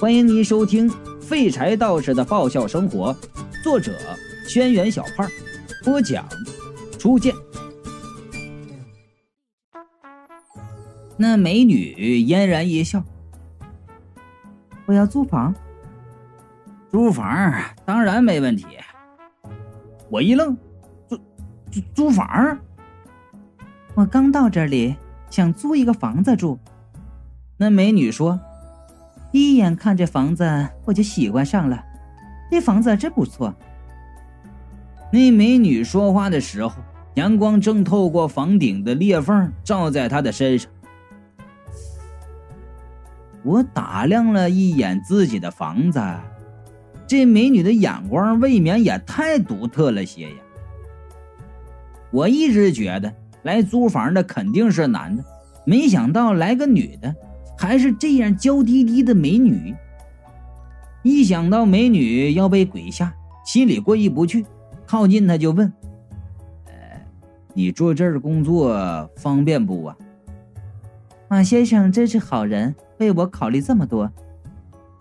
欢迎您收听《废柴道士的爆笑生活》，作者：轩辕小胖，播讲：初见。那美女嫣然一笑：“我要租房，租房当然没问题。”我一愣：“租租租房？我刚到这里，想租一个房子住。”那美女说。第一眼看这房子，我就喜欢上了。这房子真不错。那美女说话的时候，阳光正透过房顶的裂缝照在她的身上。我打量了一眼自己的房子，这美女的眼光未免也太独特了些呀。我一直觉得来租房的肯定是男的，没想到来个女的。还是这样娇滴滴的美女，一想到美女要被鬼吓，心里过意不去。靠近她就问：“呃，你坐这儿工作方便不啊？”马先生真是好人，为我考虑这么多。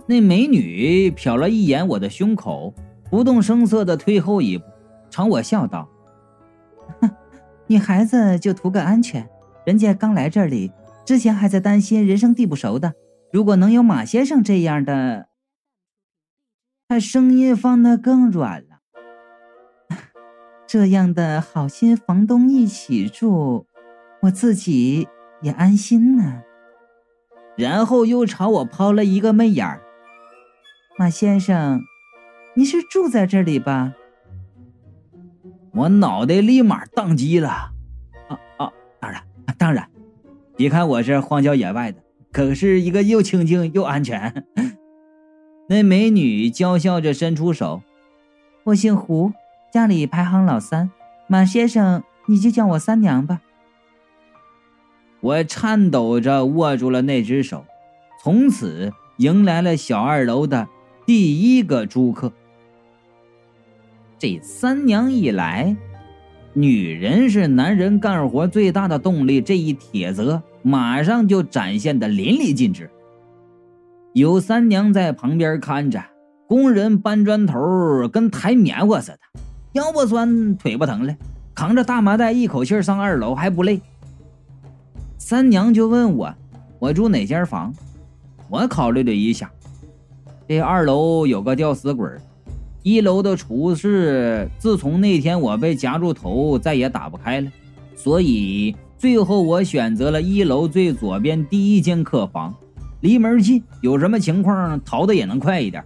那美女瞟了一眼我的胸口，不动声色的退后一步，朝我笑道：“哼，你孩子就图个安全，人家刚来这里。”之前还在担心人生地不熟的，如果能有马先生这样的，他声音放得更软了。这样的好心房东一起住，我自己也安心呢。然后又朝我抛了一个媚眼儿。马先生，你是住在这里吧？我脑袋立马宕机了。啊啊，当然，当然。别看我是荒郊野外的，可是一个又清静又安全。那美女娇笑着伸出手：“我姓胡，家里排行老三。马先生，你就叫我三娘吧。”我颤抖着握住了那只手，从此迎来了小二楼的第一个租客。这三娘一来。女人是男人干活最大的动力，这一铁则马上就展现的淋漓尽致。有三娘在旁边看着，工人搬砖头跟抬棉花似的，腰不酸腿不疼了，扛着大麻袋一口气上二楼还不累。三娘就问我，我住哪间房？我考虑了一下，这二楼有个吊死鬼。一楼的厨室，自从那天我被夹住头，再也打不开了，所以最后我选择了一楼最左边第一间客房，离门近，有什么情况逃的也能快一点。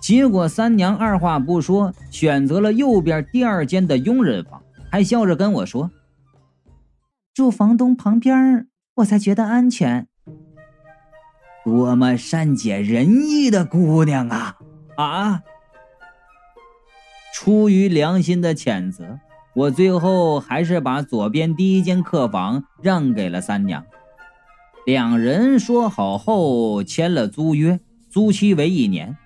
结果三娘二话不说，选择了右边第二间的佣人房，还笑着跟我说：“住房东旁边，我才觉得安全。”多么善解人意的姑娘啊！啊！出于良心的谴责，我最后还是把左边第一间客房让给了三娘。两人说好后签了租约，租期为一年。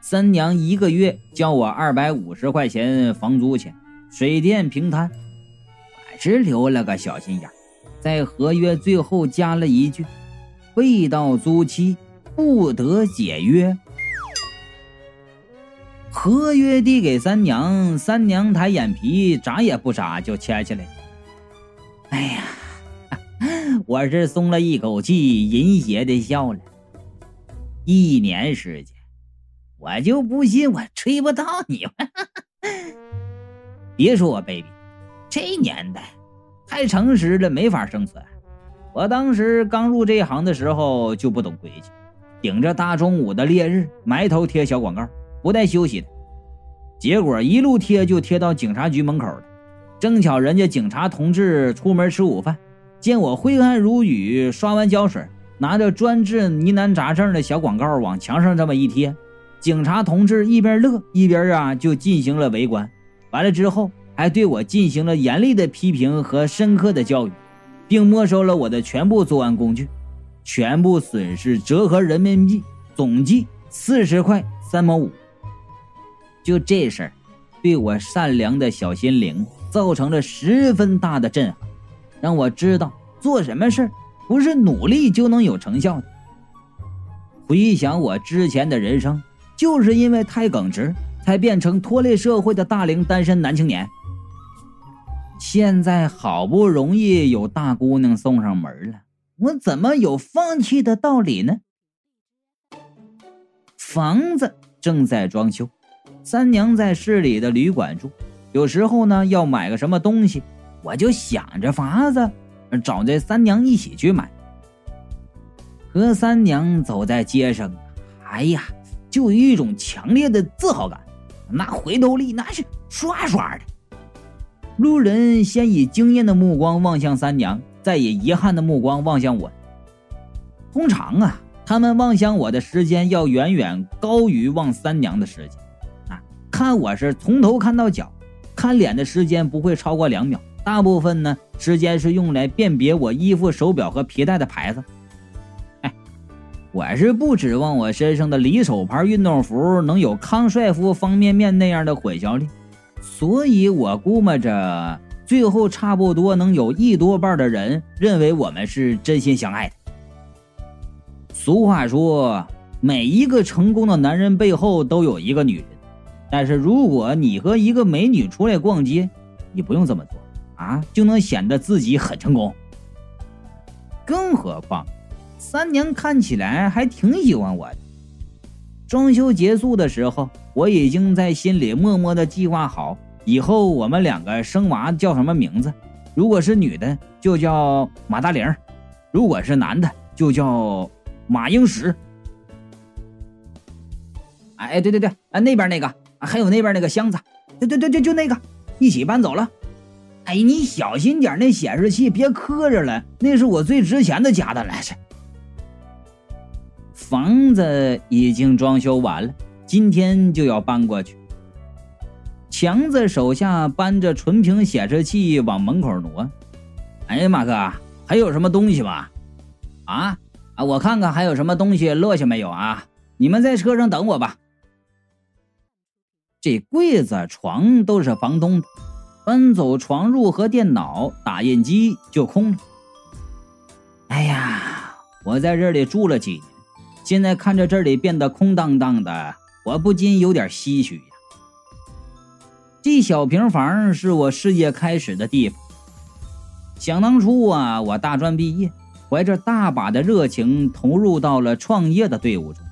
三娘一个月交我二百五十块钱房租钱，水电平摊。我只留了个小心眼，在合约最后加了一句：未到租期不得解约。合约递给三娘，三娘抬眼皮，眨也不眨就签下来。哎呀，我是松了一口气，淫邪的笑了。一年时间，我就不信我吹不到你。别说我 baby，这年代太诚实了，没法生存。我当时刚入这行的时候就不懂规矩，顶着大中午的烈日，埋头贴小广告。不带休息的，结果一路贴就贴到警察局门口了。正巧人家警察同志出门吃午饭，见我挥汗如雨，刷完胶水，拿着专治疑难杂症的小广告往墙上这么一贴，警察同志一边乐一边啊就进行了围观。完了之后，还对我进行了严厉的批评和深刻的教育，并没收了我的全部作案工具，全部损失折合人民币总计四十块三毛五。就这事儿，对我善良的小心灵造成了十分大的震撼，让我知道做什么事儿不是努力就能有成效的。回想我之前的人生，就是因为太耿直，才变成拖累社会的大龄单身男青年。现在好不容易有大姑娘送上门了，我怎么有放弃的道理呢？房子正在装修，三娘在市里的旅馆住，有时候呢要买个什么东西，我就想着法子找这三娘一起去买。和三娘走在街上，哎呀，就有一种强烈的自豪感，那回头率那是刷刷的。路人先以惊艳的目光望向三娘，再以遗憾的目光望向我。通常啊，他们望向我的时间要远远高于望三娘的时间。看我是从头看到脚，看脸的时间不会超过两秒。大部分呢，时间是用来辨别我衣服、手表和皮带的牌子。哎，我是不指望我身上的离手牌运动服能有康帅傅方便面那样的混淆力。所以我估摸着，最后差不多能有一多半的人认为我们是真心相爱的。俗话说，每一个成功的男人背后都有一个女人。但是如果你和一个美女出来逛街，你不用这么做啊，就能显得自己很成功。更何况，三娘看起来还挺喜欢我的。装修结束的时候。我已经在心里默默的计划好，以后我们两个生娃叫什么名字。如果是女的，就叫马大玲；如果是男的，就叫马英石。哎，对对对，啊那边那个，还有那边那个箱子，对对对对，就那个，一起搬走了。哎，你小心点，那显示器别磕着了，那是我最值钱的家当了。房子已经装修完了。今天就要搬过去。强子手下搬着纯平显示器往门口挪。哎，马哥，还有什么东西吗？啊啊，我看看还有什么东西落下没有啊？你们在车上等我吧。这柜子、床都是房东的，搬走床褥和电脑、打印机就空了。哎呀，我在这里住了几年，现在看着这里变得空荡荡的。我不禁有点唏嘘呀。这小平房是我事业开始的地方。想当初啊，我大专毕业，怀着大把的热情投入到了创业的队伍中。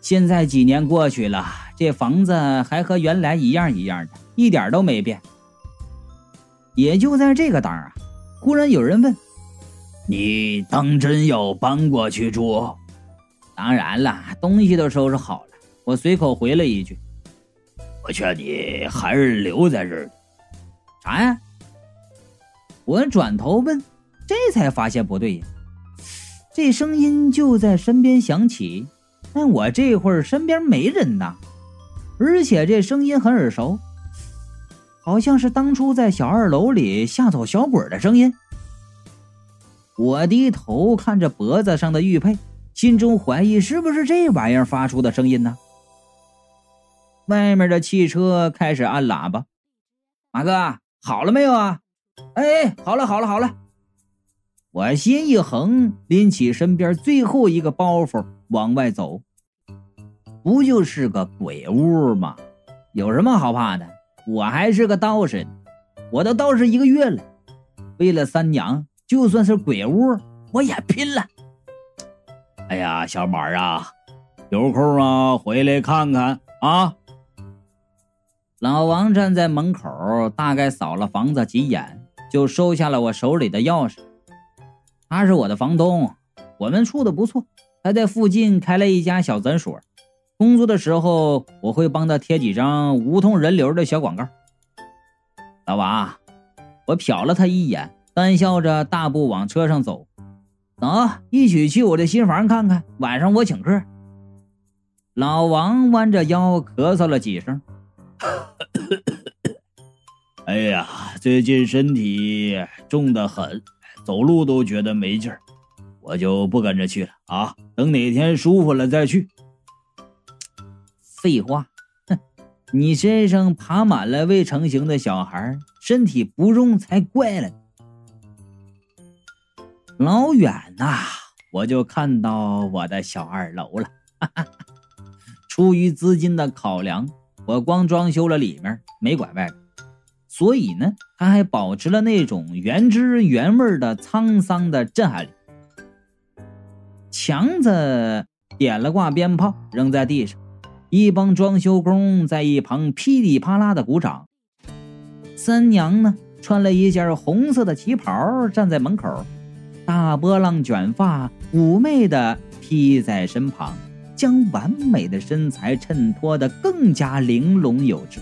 现在几年过去了，这房子还和原来一样一样的，一点都没变。也就在这个当儿啊，忽然有人问：“你当真要搬过去住？”当然了，东西都收拾好了。我随口回了一句：“我劝你还是留在这儿。”啥呀？我转头问，这才发现不对呀。这声音就在身边响起，但我这会儿身边没人呐，而且这声音很耳熟，好像是当初在小二楼里吓走小鬼的声音。我低头看着脖子上的玉佩，心中怀疑是不是这玩意儿发出的声音呢？外面的汽车开始按喇叭，马哥好了没有啊？哎，好了好了好了。我心一横，拎起身边最后一个包袱往外走。不就是个鬼屋吗？有什么好怕的？我还是个道士，我都道士一个月了。为了三娘，就算是鬼屋，我也拼了。哎呀，小马啊，有空啊回来看看啊。老王站在门口，大概扫了房子几眼，就收下了我手里的钥匙。他是我的房东，我们处的不错。他在附近开了一家小诊所，工作的时候我会帮他贴几张无痛人流的小广告。老王，我瞟了他一眼，淡笑着大步往车上走。走，一起去我的新房看看，晚上我请客。老王弯着腰咳嗽了几声。哎呀，最近身体重的很，走路都觉得没劲儿，我就不跟着去了啊。等哪天舒服了再去。废话，哼，你身上爬满了未成型的小孩，身体不重才怪了。老远呐，我就看到我的小二楼了。哈 哈出于资金的考量，我光装修了里面，没管外边，所以呢，它还保持了那种原汁原味的沧桑的震撼力。强子点了挂鞭炮，扔在地上，一帮装修工在一旁噼里啪啦的鼓掌。三娘呢，穿了一件红色的旗袍，站在门口，大波浪卷发妩媚的披在身旁。将完美的身材衬托得更加玲珑有致。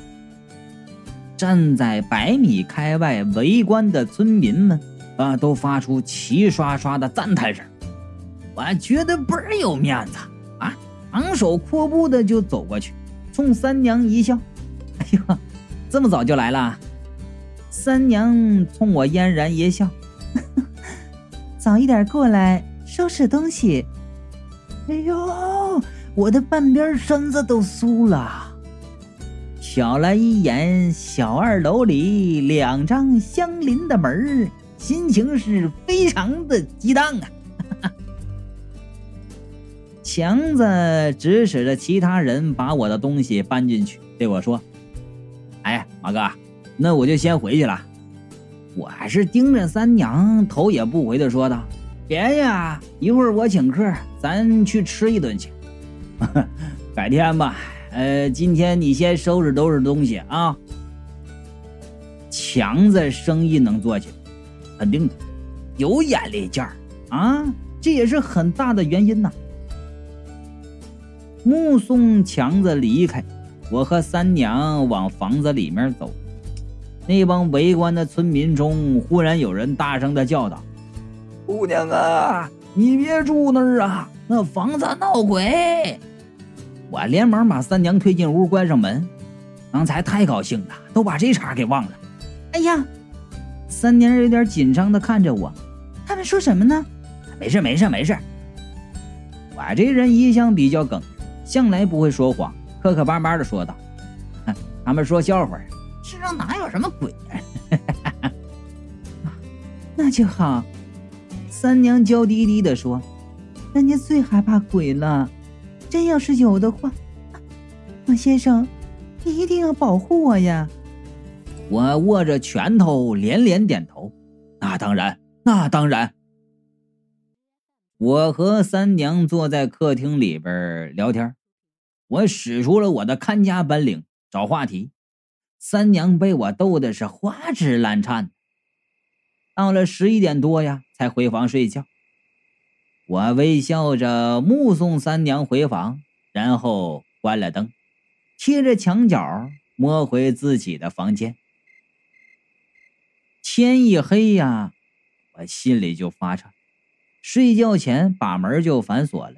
站在百米开外围观的村民们啊，都发出齐刷刷的赞叹声。我觉得倍儿有面子！昂首阔步的就走过去，冲三娘一笑：“哎呦，这么早就来了？”三娘冲我嫣然一笑：“ 早一点过来收拾东西。”哎呦，我的半边身子都酥了。瞟了一眼小二楼里两张相邻的门心情是非常的激荡啊！强子指使着其他人把我的东西搬进去，对我说：“哎，马哥，那我就先回去了。”我还是盯着三娘，头也不回的说道。别呀，一会儿我请客，咱去吃一顿去。改天吧。呃，今天你先收拾收拾东西啊。强子生意能做起来，肯定的，有眼力劲儿啊，这也是很大的原因呐。目送强子离开，我和三娘往房子里面走。那帮围观的村民中，忽然有人大声的叫道。姑娘啊，你别住那儿啊，那房子闹鬼！我连忙把三娘推进屋，关上门。刚才太高兴了，都把这茬给忘了。哎呀，三娘有点紧张的看着我，他们说什么呢？没事没事没事。我这人一向比较耿直，向来不会说谎，磕磕巴巴的说道：“ 他们说笑话，世上哪有什么鬼？” 那就好。三娘娇滴滴的说：“人家最害怕鬼了，真要是有的话，马先生，你一定要保护我呀！”我握着拳头连连点头：“那当然，那当然。”我和三娘坐在客厅里边聊天，我使出了我的看家本领，找话题。三娘被我逗的是花枝乱颤。到了十一点多呀，才回房睡觉。我微笑着目送三娘回房，然后关了灯，贴着墙角摸回自己的房间。天一黑呀，我心里就发颤，睡觉前把门就反锁了。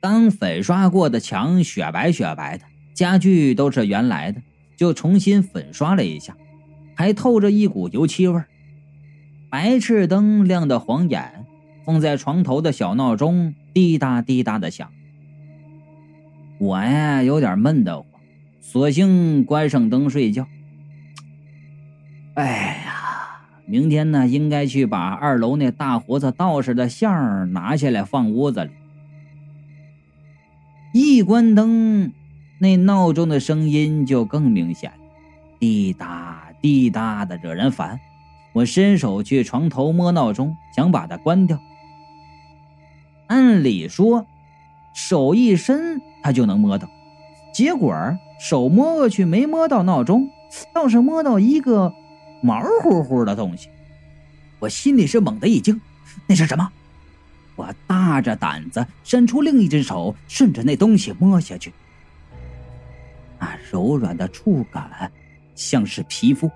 刚粉刷过的墙雪白雪白的，家具都是原来的，就重新粉刷了一下，还透着一股油漆味儿。白炽灯亮得晃眼，放在床头的小闹钟滴答滴答的响。我呀有点闷得慌，索性关上灯睡觉。哎，明天呢应该去把二楼那大胡子道士的像拿下来放屋子里。一关灯，那闹钟的声音就更明显，滴答滴答的惹人烦。我伸手去床头摸闹钟，想把它关掉。按理说，手一伸它就能摸到，结果手摸过去没摸到闹钟，倒是摸到一个毛乎乎的东西。我心里是猛地一惊，那是什么？我大着胆子伸出另一只手，顺着那东西摸下去。那柔软的触感，像是皮肤。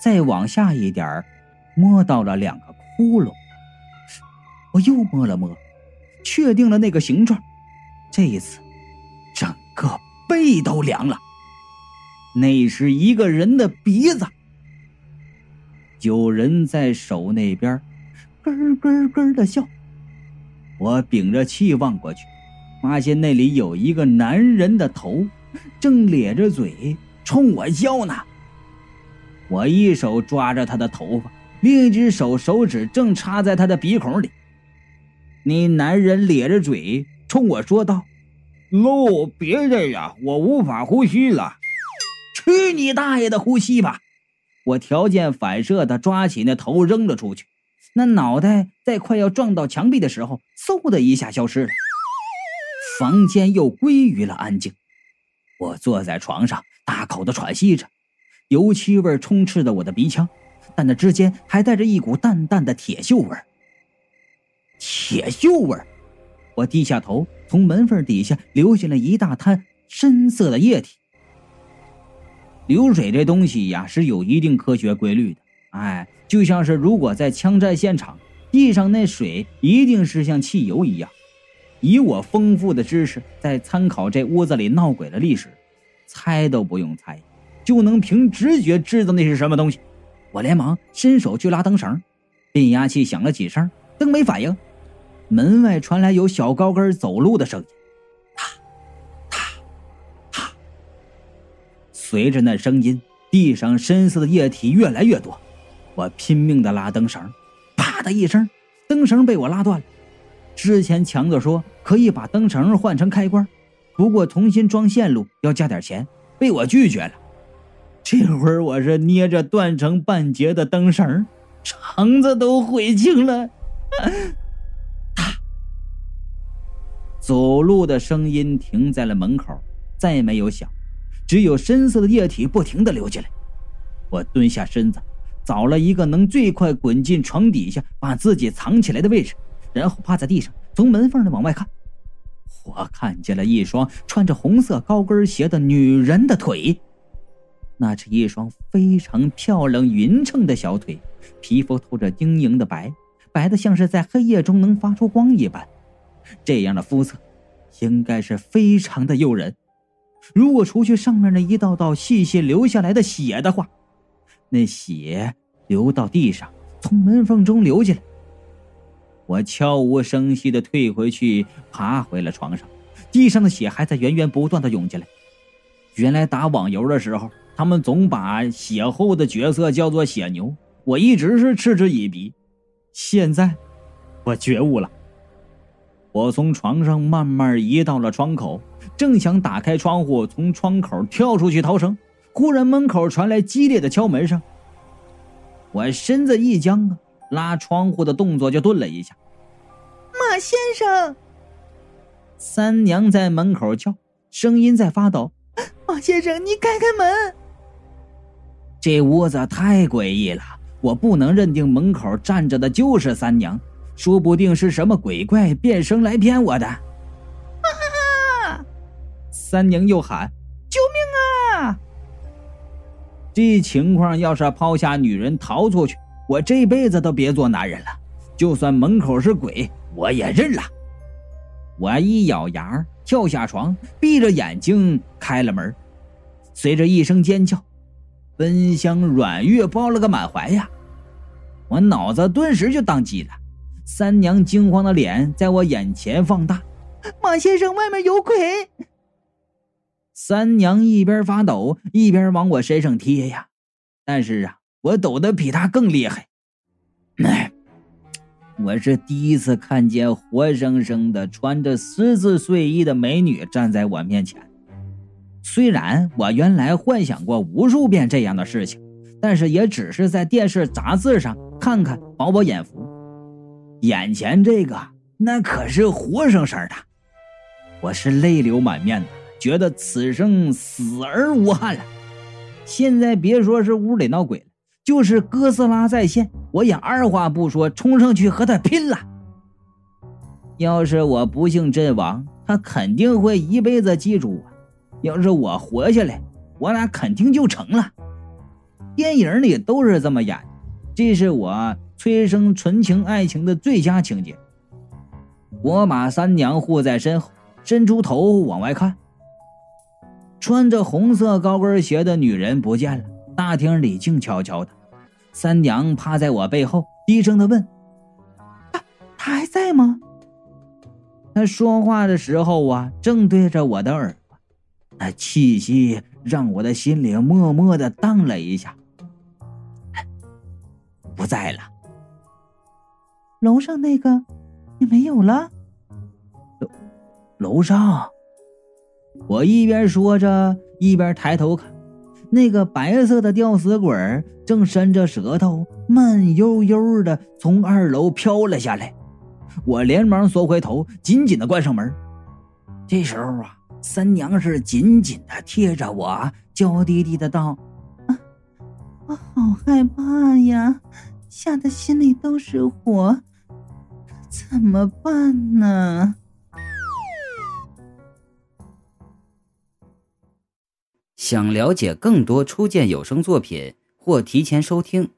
再往下一点摸到了两个窟窿。我又摸了摸，确定了那个形状。这一次，整个背都凉了。那是一个人的鼻子。有人在手那边咯咯咯的笑。我屏着气望过去，发现那里有一个男人的头，正咧着嘴冲我笑呢。我一手抓着他的头发，另一只手手指正插在他的鼻孔里。那男人咧着嘴，冲我说道：“喽，别这样，我无法呼吸了。”去你大爷的呼吸吧！我条件反射的抓起那头扔了出去，那脑袋在快要撞到墙壁的时候，嗖的一下消失了。房间又归于了安静。我坐在床上，大口的喘息着，油漆味充斥着我的鼻腔，但那之间还带着一股淡淡的铁锈味。铁锈味！我低下头，从门缝底下流进了一大滩深色的液体。流水这东西呀，是有一定科学规律的。哎，就像是如果在枪战现场，地上那水一定是像汽油一样。以我丰富的知识，在参考这屋子里闹鬼的历史，猜都不用猜，就能凭直觉知道那是什么东西。我连忙伸手去拉灯绳，变压器响了几声，灯没反应。门外传来有小高跟走路的声音。随着那声音，地上深色的液体越来越多。我拼命的拉灯绳，啪的一声，灯绳被我拉断了。之前强子说可以把灯绳换成开关，不过重新装线路要加点钱，被我拒绝了。这会儿我是捏着断成半截的灯绳，肠子都悔青了。走路的声音停在了门口，再没有响。只有深色的液体不停的流进来，我蹲下身子，找了一个能最快滚进床底下把自己藏起来的位置，然后趴在地上，从门缝里往外看。我看见了一双穿着红色高跟鞋的女人的腿，那是一双非常漂亮匀称的小腿，皮肤透着晶莹的白，白的像是在黑夜中能发出光一般。这样的肤色，应该是非常的诱人。如果除去上面那一道道细细流下来的血的话，那血流到地上，从门缝中流进来。我悄无声息的退回去，爬回了床上，地上的血还在源源不断的涌进来。原来打网游的时候，他们总把血后的角色叫做血牛，我一直是嗤之以鼻。现在，我觉悟了。我从床上慢慢移到了窗口，正想打开窗户从窗口跳出去逃生，忽然门口传来激烈的敲门声。我身子一僵啊，拉窗户的动作就顿了一下。马先生，三娘在门口叫，声音在发抖。马先生，你开开门。这屋子太诡异了，我不能认定门口站着的就是三娘。说不定是什么鬼怪变声来骗我的！三娘又喊：“救命啊！”这情况要是抛下女人逃出去，我这辈子都别做男人了。就算门口是鬼，我也认了。我一咬牙，跳下床，闭着眼睛开了门。随着一声尖叫，芬香软玉抱了个满怀呀！我脑子顿时就宕机了。三娘惊慌的脸在我眼前放大，马先生，外面有鬼！三娘一边发抖一边往我身上贴呀，但是啊，我抖得比她更厉害。哎，我是第一次看见活生生的穿着十字睡衣的美女站在我面前。虽然我原来幻想过无数遍这样的事情，但是也只是在电视、杂志上看看，饱饱眼福。眼前这个那可是活生生的，我是泪流满面的，觉得此生死而无憾了。现在别说是屋里闹鬼了，就是哥斯拉在线，我也二话不说冲上去和他拼了。要是我不幸阵亡，他肯定会一辈子记住我；要是我活下来，我俩肯定就成了。电影里都是这么演，这是我。催生纯情爱情的最佳情节。我把三娘护在身后，伸出头往外看。穿着红色高跟鞋的女人不见了，大厅里静悄悄的。三娘趴在我背后，低声的问：“她她还在吗？”她说话的时候啊，正对着我的耳朵，那气息让我的心里默默的荡了一下。不在了。楼上那个也没有了，楼楼上。我一边说着，一边抬头看，那个白色的吊死鬼正伸着舌头，慢悠悠的从二楼飘了下来。我连忙缩回头，紧紧的关上门。这时候啊，三娘是紧紧的贴着我，娇滴滴的道：“啊，我好害怕呀，吓得心里都是火，怎么办呢？”想了解更多初见有声作品或提前收听，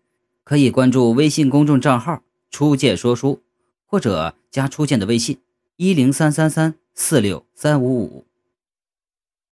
可以关注微信公众账号“初见说书”，或者加初见的微信：一零三三三四六三五五。